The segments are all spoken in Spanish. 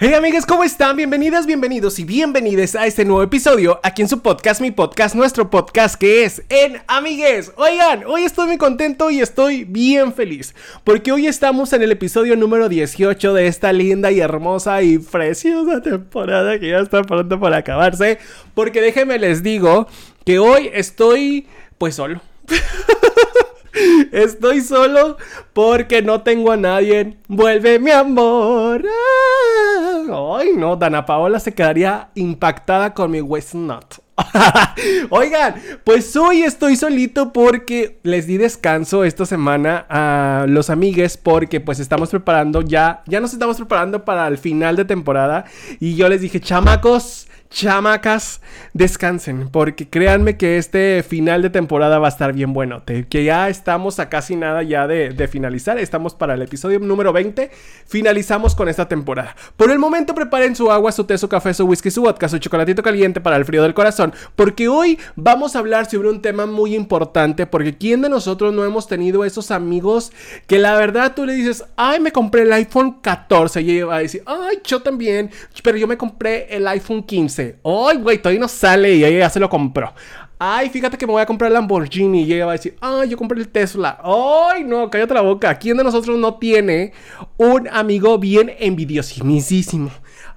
Hey amigas, ¿cómo están? Bienvenidas, bienvenidos y bienvenidas a este nuevo episodio aquí en su podcast, mi podcast, nuestro podcast que es En Amigues. Oigan, hoy estoy muy contento y estoy bien feliz porque hoy estamos en el episodio número 18 de esta linda y hermosa y preciosa temporada que ya está pronto por acabarse. Porque déjenme les digo que hoy estoy pues solo. Estoy solo porque no tengo a nadie. Vuelve mi amor. Ah. Ay, no, Dana Paola se quedaría impactada con mi West Not. Oigan, pues hoy estoy solito porque les di descanso esta semana a los amigues porque pues estamos preparando ya, ya nos estamos preparando para el final de temporada y yo les dije, chamacos, chamacas, descansen, porque créanme que este final de temporada va a estar bien bueno. Que ya estamos a casi nada ya de, finalizar. Estamos para el episodio número 20. Finalizamos con esta temporada. Por el momento, preparen su agua, su té, su café, su whisky, su vodka, su chocolatito caliente para el frío del corazón, porque hoy vamos a hablar sobre un tema muy importante. Porque ¿quién de nosotros no hemos tenido esos amigos que la verdad tú le dices, ay, me compré el iPhone 14? Y ella va a decir, ay, yo también, pero yo me compré el iPhone 15. Ay, güey, todavía no sale y ella ya se lo compró. Ay, fíjate que me voy a comprar el Lamborghini. Y ella va a decir, ay, yo compré el Tesla. Ay, no, cállate la boca. ¿Quién de nosotros no tiene un amigo bien envidiosimísimo?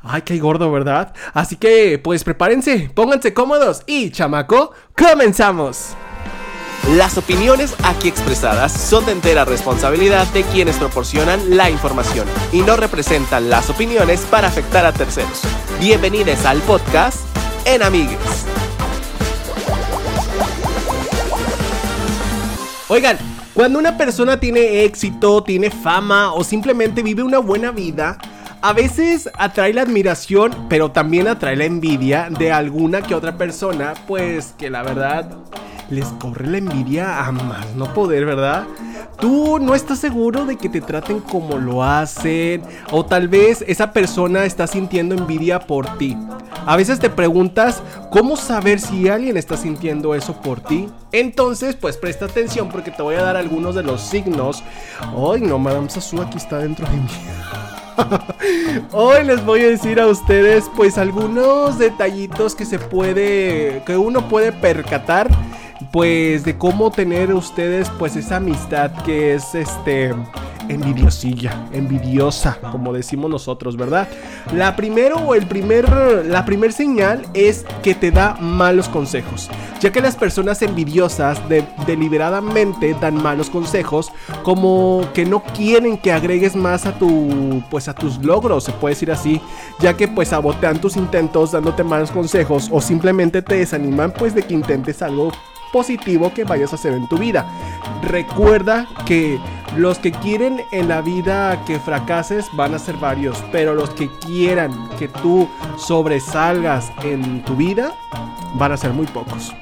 Ay, qué gordo, ¿verdad? Así que, pues prepárense, pónganse cómodos y, chamaco, comenzamos. Las opiniones aquí expresadas son de entera responsabilidad de quienes proporcionan la información y no representan las opiniones para afectar a terceros. Bienvenidos al podcast En Amigues. Oigan, cuando una persona tiene éxito, tiene fama o simplemente vive una buena vida, a veces atrae la admiración, pero también atrae la envidia de alguna que otra persona, pues que la verdad les corre la envidia a más no poder, ¿verdad? Tú no estás seguro de que te traten como lo hacen o tal vez esa persona está sintiendo envidia por ti. A veces te preguntas cómo saber si alguien está sintiendo eso por ti. Entonces, pues presta atención porque te voy a dar algunos de los signos. Ay, no, Madame Sasu aquí está dentro de mí. Hoy les voy a decir a ustedes pues algunos detallitos que se puede que uno puede percatar pues de cómo tener ustedes pues esa amistad que es este envidiosilla, envidiosa, como decimos nosotros, ¿verdad? La primero o el primer la primer señal es que te da malos consejos, ya que las personas envidiosas deliberadamente dan malos consejos, como que no quieren que agregues más a tu pues a tus logros, se puede decir así, ya que pues sabotean tus intentos dándote malos consejos o simplemente te desaniman pues de que intentes algo positivo que vayas a hacer en tu vida. Recuerda que los que quieren en la vida que fracases van a ser varios, pero los que quieran que tú sobresalgas en tu vida van a ser muy pocos.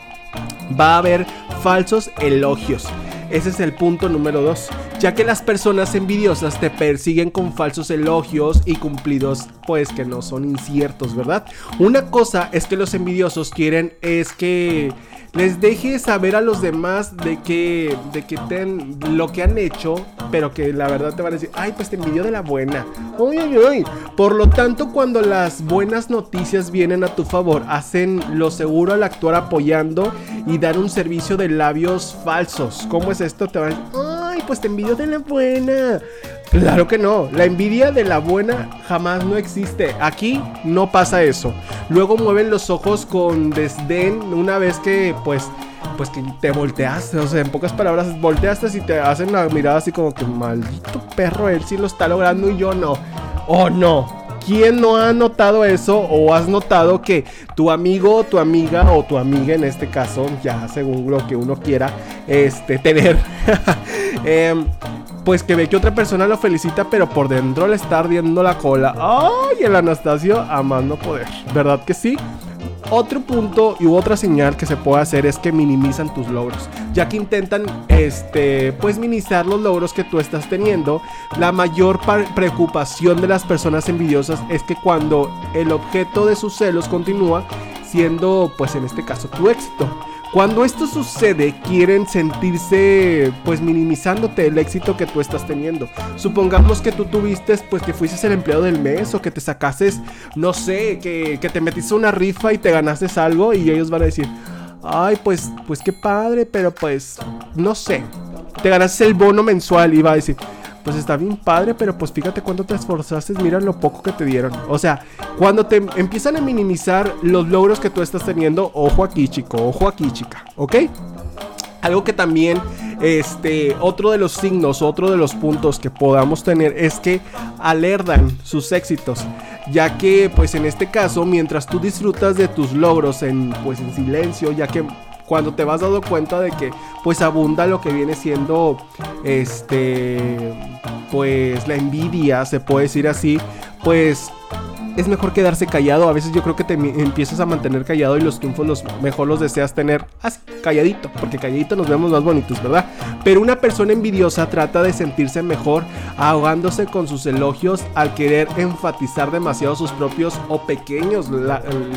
Va a haber falsos elogios. Ese es el punto número dos, ya que las personas envidiosas te persiguen con falsos elogios y cumplidos pues que no son inciertos, ¿verdad? Una cosa es que los envidiosos quieren es que les deje saber a los demás de que, de que ten, lo que han hecho, pero que la verdad te van a decir, ay, pues te envidio de la buena. Uy, uy, uy. Por lo tanto, cuando las buenas noticias vienen a tu favor, hacen lo seguro al actuar apoyando y dar un servicio de labios falsos. ¿Cómo es esto? Te van a decir, ay, pues te envidio de la buena. Claro que no, la envidia de la buena jamás no existe. Aquí no pasa eso. Luego mueven los ojos con desdén una vez que pues pues que te volteaste, o sea, en pocas palabras volteaste y te hacen la mirada así como que maldito perro, él sí lo está logrando y yo no. Oh, no. ¿Quién no ha notado eso o has notado que tu amigo, tu amiga o tu amiga en este caso, ya según lo que uno quiera este tener eh, pues que ve que otra persona lo felicita, pero por dentro le está ardiendo la cola. ¡Ay! El Anastasio a más no poder. ¿Verdad que sí? Otro punto y otra señal que se puede hacer es que minimizan tus logros, ya que intentan este pues minimizar los logros que tú estás teniendo. La mayor preocupación de las personas envidiosas es que cuando el objeto de sus celos continúa siendo pues en este caso tu éxito, Cuando esto sucede, quieren sentirse pues minimizándote el éxito que tú estás teniendo. Supongamos que tú tuviste pues que fuiste el empleado del mes o que te sacases, no sé, que, que te metiste una rifa y te ganaste algo y ellos van a decir, ay pues, pues qué padre, pero pues no sé. Te ganaste el bono mensual y va a decir, pues está bien padre, pero pues fíjate cuánto te esforzaste, mira lo poco que te dieron. O sea, cuando te empiezan a minimizar los logros que tú estás teniendo, ojo aquí, chico, ojo aquí, chica, ¿ok? Algo que también, este, otro de los signos, otro de los puntos que podamos tener es que alertan sus éxitos, ya que, pues en este caso, mientras tú disfrutas de tus logros en, pues en silencio, ya que cuando te vas dando cuenta de que pues abunda lo que viene siendo este pues la envidia, se puede decir así, pues es mejor quedarse callado. A veces yo creo que te empiezas a mantener callado y los triunfos los mejor los deseas tener así, calladito, porque calladito nos vemos más bonitos, ¿verdad? Pero una persona envidiosa trata de sentirse mejor ahogándose con sus elogios al querer enfatizar demasiado sus propios o pequeños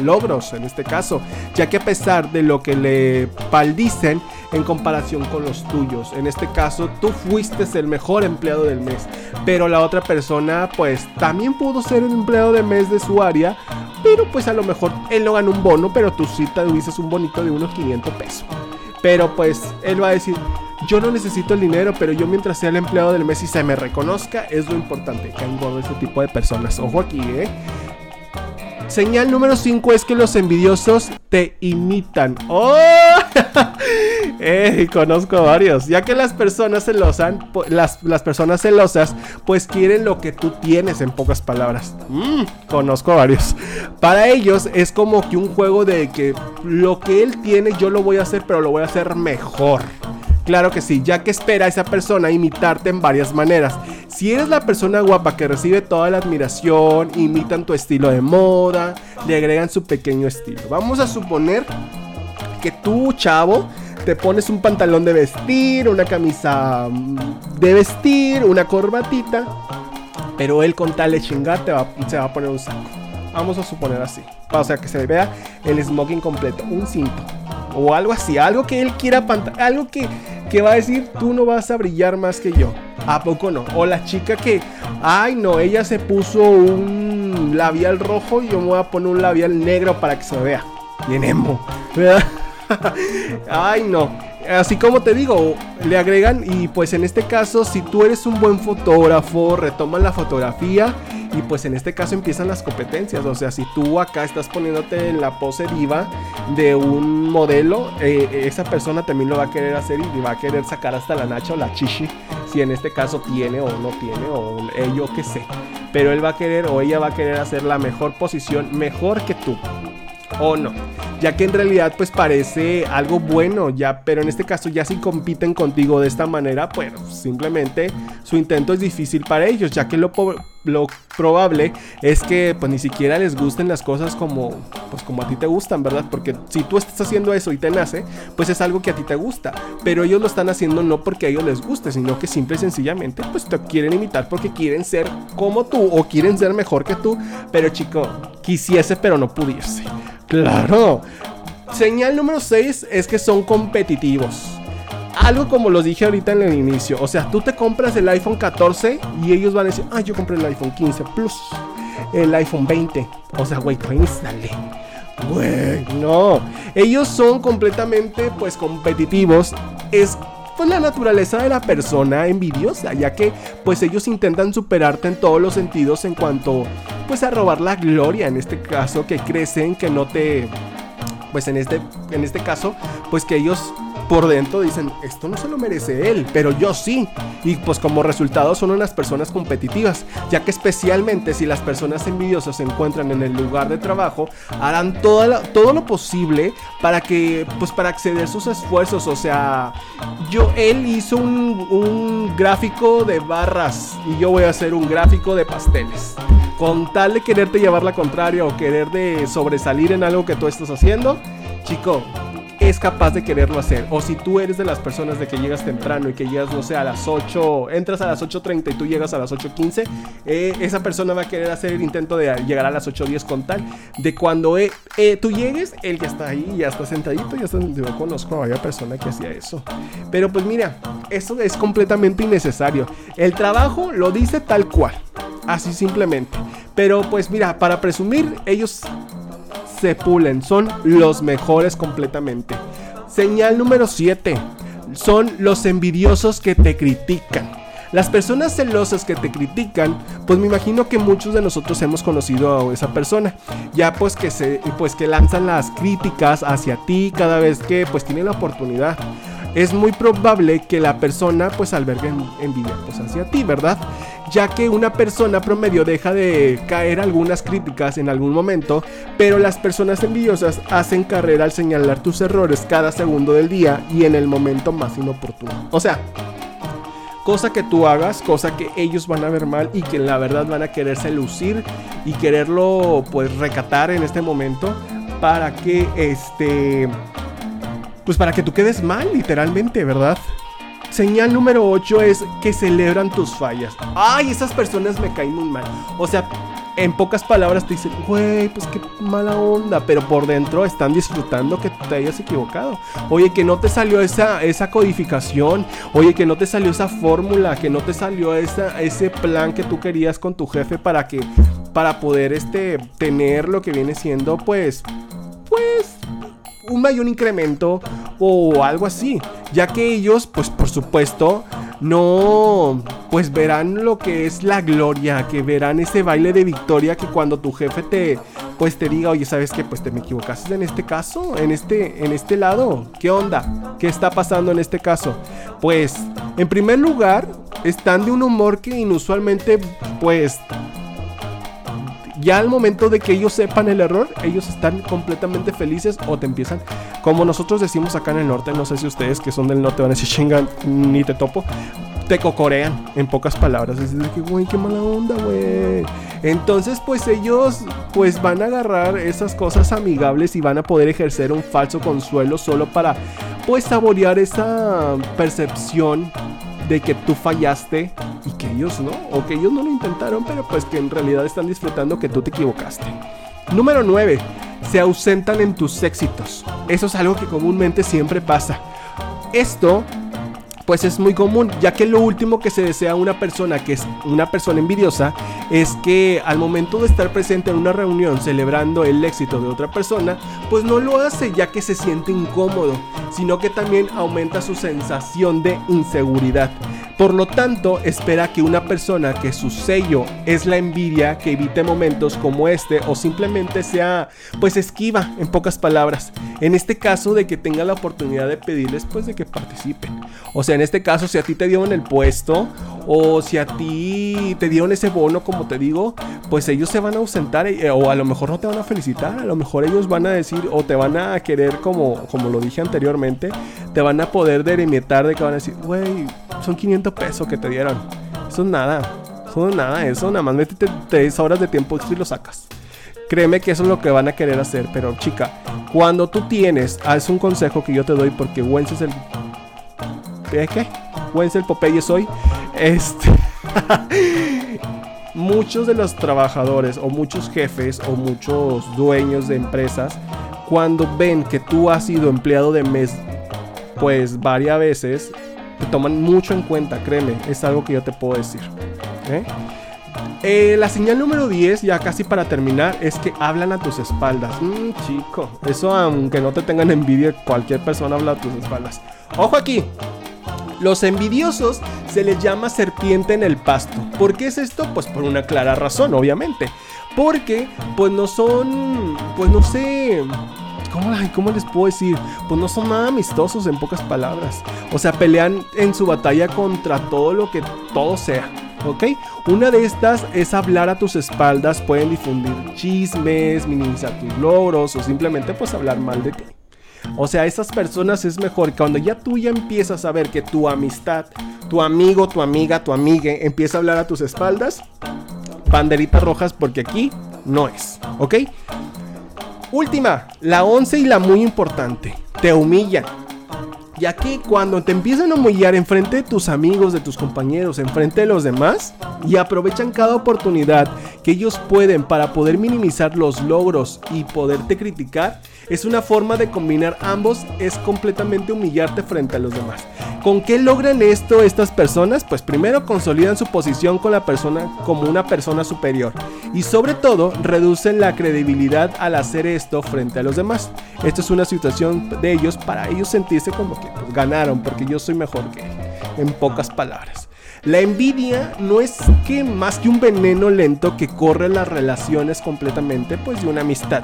logros en este caso, ya que a pesar de lo que le paldicen en comparación con los tuyos, en este caso tú fuiste el mejor empleado del mes, pero la otra persona pues también pudo ser el empleado del mes de su área, pero pues a lo mejor él no ganó un bono, pero tú sí te dices un bonito de unos 500 pesos. Pero pues él va a decir, yo no necesito el dinero, pero yo mientras sea el empleado del mes y se me reconozca, es lo importante. Que engordo ese tipo de personas. Ojo aquí, ¿eh? Señal número 5 es que los envidiosos te imitan. ¡Oh! eh, conozco varios. Ya que las personas celosas, las, las, personas celosas, pues quieren lo que tú tienes, en pocas palabras. Mm, conozco varios. Para ellos es como que un juego de que lo que él tiene yo lo voy a hacer, pero lo voy a hacer mejor. Claro que sí, ya que espera a esa persona imitarte en varias maneras. Si eres la persona guapa que recibe toda la admiración, imitan tu estilo de moda, le agregan su pequeño estilo. Vamos a suponer que tú, chavo, te pones un pantalón de vestir, una camisa mm, de vestir, una corbatita, pero él con tal de chingar te va, se va a poner un saco. Vamos a suponer así. O sea, que se vea el smoking completo, un cinto. O algo así, algo que él quiera, algo que ¿Qué va a decir, tú no vas a brillar más que yo. ¿A poco no? O la chica que, ay no, ella se puso un labial rojo y yo me voy a poner un labial negro para que se vea. Bien emo, ay no. Así como te digo, le agregan y pues en este caso, si tú eres un buen fotógrafo, retoman la fotografía y pues en este caso empiezan las competencias. O sea, si tú acá estás poniéndote en la pose diva de un modelo, eh, esa persona también lo va a querer hacer y va a querer sacar hasta la nacha o la chichi. Si en este caso tiene o no tiene, o ello que sé. Pero él va a querer o ella va a querer hacer la mejor posición, mejor que tú o no. Ya que en realidad pues parece algo bueno, ya, pero en este caso ya si compiten contigo de esta manera, pues simplemente su intento es difícil para ellos, ya que lo, lo probable es que pues ni siquiera les gusten las cosas como pues como a ti te gustan, ¿verdad? Porque si tú estás haciendo eso y te nace, pues es algo que a ti te gusta, pero ellos lo están haciendo no porque a ellos les guste, sino que simple y sencillamente pues te quieren imitar porque quieren ser como tú o quieren ser mejor que tú, pero chico, quisiese pero no pudiese. Claro. Señal número 6 es que son competitivos. Algo como los dije ahorita en el inicio. O sea, tú te compras el iPhone 14 y ellos van a decir, ah, yo compré el iPhone 15 Plus, el iPhone 20. O sea, güey, dale. Güey, no. Ellos son completamente, pues, competitivos. Es pues la naturaleza de la persona envidiosa, ya que pues ellos intentan superarte en todos los sentidos en cuanto pues a robar la gloria, en este caso que crecen, que no te pues en este en este caso pues que ellos por dentro dicen, esto no se lo merece él, pero yo sí. Y pues como resultado son unas personas competitivas, ya que especialmente si las personas envidiosas se encuentran en el lugar de trabajo, harán todo, todo lo posible para que, pues para acceder sus esfuerzos. O sea, yo, él hizo un, un gráfico de barras y yo voy a hacer un gráfico de pasteles. Con tal de quererte llevar la contraria o querer de sobresalir en algo que tú estás haciendo, chico, es capaz de quererlo hacer. O si tú eres de las personas de que llegas temprano y que llegas, no sé, a las 8, entras a las 8.30 y tú llegas a las 8.15, eh, esa persona va a querer hacer el intento de llegar a las 8.10 con tal de cuando eh, eh, tú llegues, él ya está ahí, ya está sentadito, ya está, yo conozco a varias persona que hacía eso. Pero pues mira, eso es completamente innecesario. El trabajo lo dice tal cual, así simplemente. Pero pues mira, para presumir, ellos se pulen, son los mejores completamente. Señal número 7. Son los envidiosos que te critican. Las personas celosas que te critican, pues me imagino que muchos de nosotros hemos conocido a esa persona. Ya pues que se pues que lanzan las críticas hacia ti cada vez que pues tiene la oportunidad. Es muy probable que la persona pues albergue envidia pues hacia ti, ¿verdad? ya que una persona promedio deja de caer algunas críticas en algún momento, pero las personas envidiosas hacen carrera al señalar tus errores cada segundo del día y en el momento más inoportuno. O sea, cosa que tú hagas, cosa que ellos van a ver mal y que la verdad van a quererse lucir y quererlo pues recatar en este momento para que este pues para que tú quedes mal literalmente, ¿verdad? Señal número 8 es que celebran tus fallas. Ay, esas personas me caen muy mal. O sea, en pocas palabras te dicen, güey, pues qué mala onda, pero por dentro están disfrutando que te hayas equivocado. Oye, que no te salió esa, esa codificación, oye, que no te salió esa fórmula, que no te salió esa, ese plan que tú querías con tu jefe para que, para poder este, tener lo que viene siendo, pues, pues, un mayor incremento o algo así, ya que ellos, pues por supuesto, no, pues verán lo que es la gloria, que verán ese baile de victoria que cuando tu jefe te, pues te diga, oye, ¿sabes qué? Pues te me equivocaste en este caso, en este, en este lado, ¿qué onda? ¿Qué está pasando en este caso? Pues, en primer lugar, están de un humor que inusualmente, pues, ya al momento de que ellos sepan el error, ellos están completamente felices o te empiezan, como nosotros decimos acá en el norte, no sé si ustedes que son del norte van a decir chingan, ni te topo, te cocorean, en pocas palabras. Es decir, que, güey, qué mala onda, güey. Entonces, pues ellos, pues van a agarrar esas cosas amigables y van a poder ejercer un falso consuelo solo para, pues, saborear esa percepción de que tú fallaste y que ellos no, o que ellos no lo intentaron, pero pues que en realidad están disfrutando que tú te equivocaste. Número 9. Se ausentan en tus éxitos. Eso es algo que comúnmente siempre pasa. Esto pues es muy común, ya que lo último que se desea una persona que es una persona envidiosa es que al momento de estar presente en una reunión celebrando el éxito de otra persona, pues no lo hace ya que se siente incómodo, sino que también aumenta su sensación de inseguridad. Por lo tanto, espera que una persona que su sello es la envidia que evite momentos como este o simplemente sea pues esquiva en pocas palabras. En este caso de que tenga la oportunidad de pedirles pues de que participen. O sea, en este caso si a ti te dieron el puesto o si a ti te dieron ese bono como te digo, pues ellos se van a ausentar eh, o a lo mejor no te van a felicitar, a lo mejor ellos van a decir o te van a querer como como lo dije anteriormente, te van a poder derimitar de que van a decir, güey, son 500 pesos que te dieron. Eso es nada. Eso es nada. Eso nada más métete 3 horas de tiempo y lo sacas. Créeme que eso es lo que van a querer hacer. Pero chica, cuando tú tienes, haz un consejo que yo te doy porque Wences es el... ¿Eh, ¿Qué? Wences el Popeye soy. Este... muchos de los trabajadores o muchos jefes o muchos dueños de empresas, cuando ven que tú has sido empleado de mes, pues varias veces, te toman mucho en cuenta, créeme, es algo que yo te puedo decir. ¿eh? Eh, la señal número 10, ya casi para terminar, es que hablan a tus espaldas. Mm, chico, eso aunque no te tengan envidia, cualquier persona habla a tus espaldas. Ojo aquí, los envidiosos se les llama serpiente en el pasto. ¿Por qué es esto? Pues por una clara razón, obviamente. Porque, pues no son, pues no sé, ¿Cómo, les puedo decir? Pues no son nada amistosos en pocas palabras. O sea, pelean en su batalla contra todo lo que todo sea. ¿Ok? Una de estas es hablar a tus espaldas, pueden difundir chismes, minimizar tus logros o simplemente pues hablar mal de ti. O sea, esas personas es mejor cuando ya tú ya empiezas a ver que tu amistad, tu amigo, tu amiga, tu amiga empieza a hablar a tus espaldas, banderitas rojas porque aquí no es, ¿ok? Última, la once y la muy importante. te humillan. Ya que cuando te empiezan a humillar enfrente de tus amigos, de tus compañeros, enfrente de los demás, y aprovechan cada oportunidad que ellos pueden para poder minimizar los logros y poderte criticar, es una forma de combinar ambos, es completamente humillarte frente a los demás. ¿Con qué logran esto estas personas? Pues primero consolidan su posición con la persona como una persona superior y sobre todo reducen la credibilidad al hacer esto frente a los demás. Esto es una situación de ellos para ellos sentirse como que pues, ganaron porque yo soy mejor que en pocas palabras. La envidia no es que más que un veneno lento que corre las relaciones completamente pues de una amistad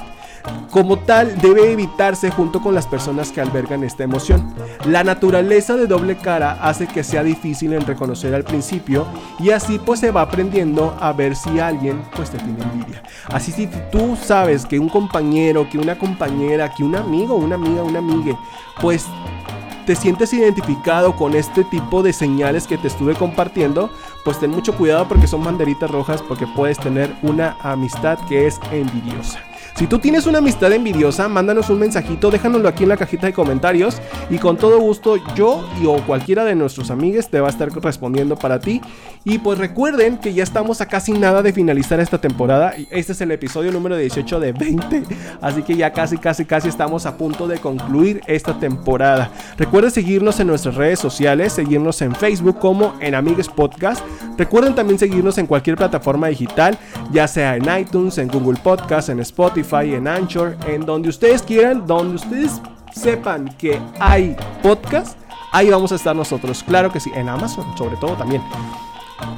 como tal debe evitarse junto con las personas que albergan esta emoción. La naturaleza de doble cara hace que sea difícil en reconocer al principio y así pues se va aprendiendo a ver si alguien pues te tiene envidia. Así si tú sabes que un compañero, que una compañera, que un amigo, una amiga, una amiga, pues te sientes identificado con este tipo de señales que te estuve compartiendo, pues ten mucho cuidado porque son banderitas rojas porque puedes tener una amistad que es envidiosa. Si tú tienes una amistad envidiosa, mándanos un mensajito, déjanoslo aquí en la cajita de comentarios y con todo gusto yo y o cualquiera de nuestros amigos te va a estar respondiendo para ti. Y pues recuerden que ya estamos a casi nada de finalizar esta temporada. Este es el episodio número 18 de 20, así que ya casi casi casi estamos a punto de concluir esta temporada. Recuerden seguirnos en nuestras redes sociales, seguirnos en Facebook como en Amigues Podcast. Recuerden también seguirnos en cualquier plataforma digital, ya sea en iTunes, en Google Podcast, en Spotify en Anchor, en donde ustedes quieran, donde ustedes sepan que hay podcast, ahí vamos a estar nosotros. Claro que sí, en Amazon sobre todo también.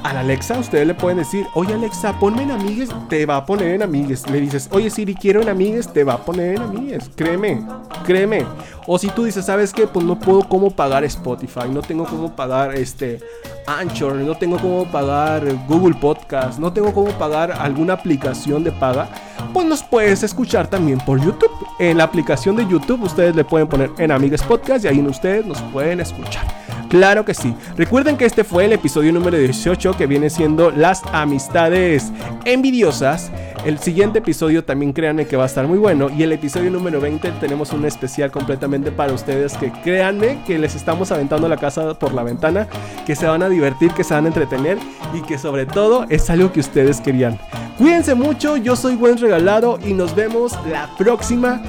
A la Alexa ustedes le pueden decir, oye Alexa, ponme en amigues, te va a poner en amigues. Le dices, oye Siri, quiero en amigues, te va a poner en amigues. Créeme, créeme. O si tú dices, ¿sabes qué? Pues no puedo cómo pagar Spotify, no tengo cómo pagar este Anchor, no tengo cómo pagar Google Podcast, no tengo cómo pagar alguna aplicación de paga, pues nos puedes escuchar también por YouTube. En la aplicación de YouTube ustedes le pueden poner en Amigues Podcast y ahí ustedes nos pueden escuchar. Claro que sí. Recuerden que este fue el episodio número 18 que viene siendo las amistades envidiosas. El siguiente episodio también créanme que va a estar muy bueno. Y el episodio número 20 tenemos un especial completamente para ustedes que créanme que les estamos aventando la casa por la ventana, que se van a divertir, que se van a entretener y que sobre todo es algo que ustedes querían. Cuídense mucho, yo soy Buen Regalado y nos vemos la próxima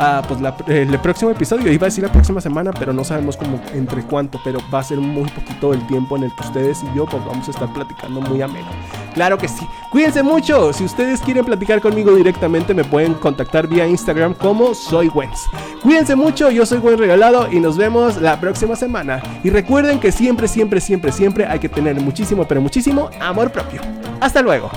Ah, pues el próximo episodio. Iba a decir la próxima semana, pero no sabemos entre cuánto, pero va a ser muy poquito el tiempo en el que ustedes y yo pues vamos a estar platicando muy ameno. Claro que sí. Cuídense mucho. Si ustedes quieren platicar conmigo directamente, me pueden contactar vía Instagram como soy Wens. Cuídense mucho, yo soy Buen Regalado y nos vemos la próxima semana. Y recuerden que siempre, siempre, siempre, siempre hay que tener muchísimo, pero muchísimo amor propio. Hasta luego.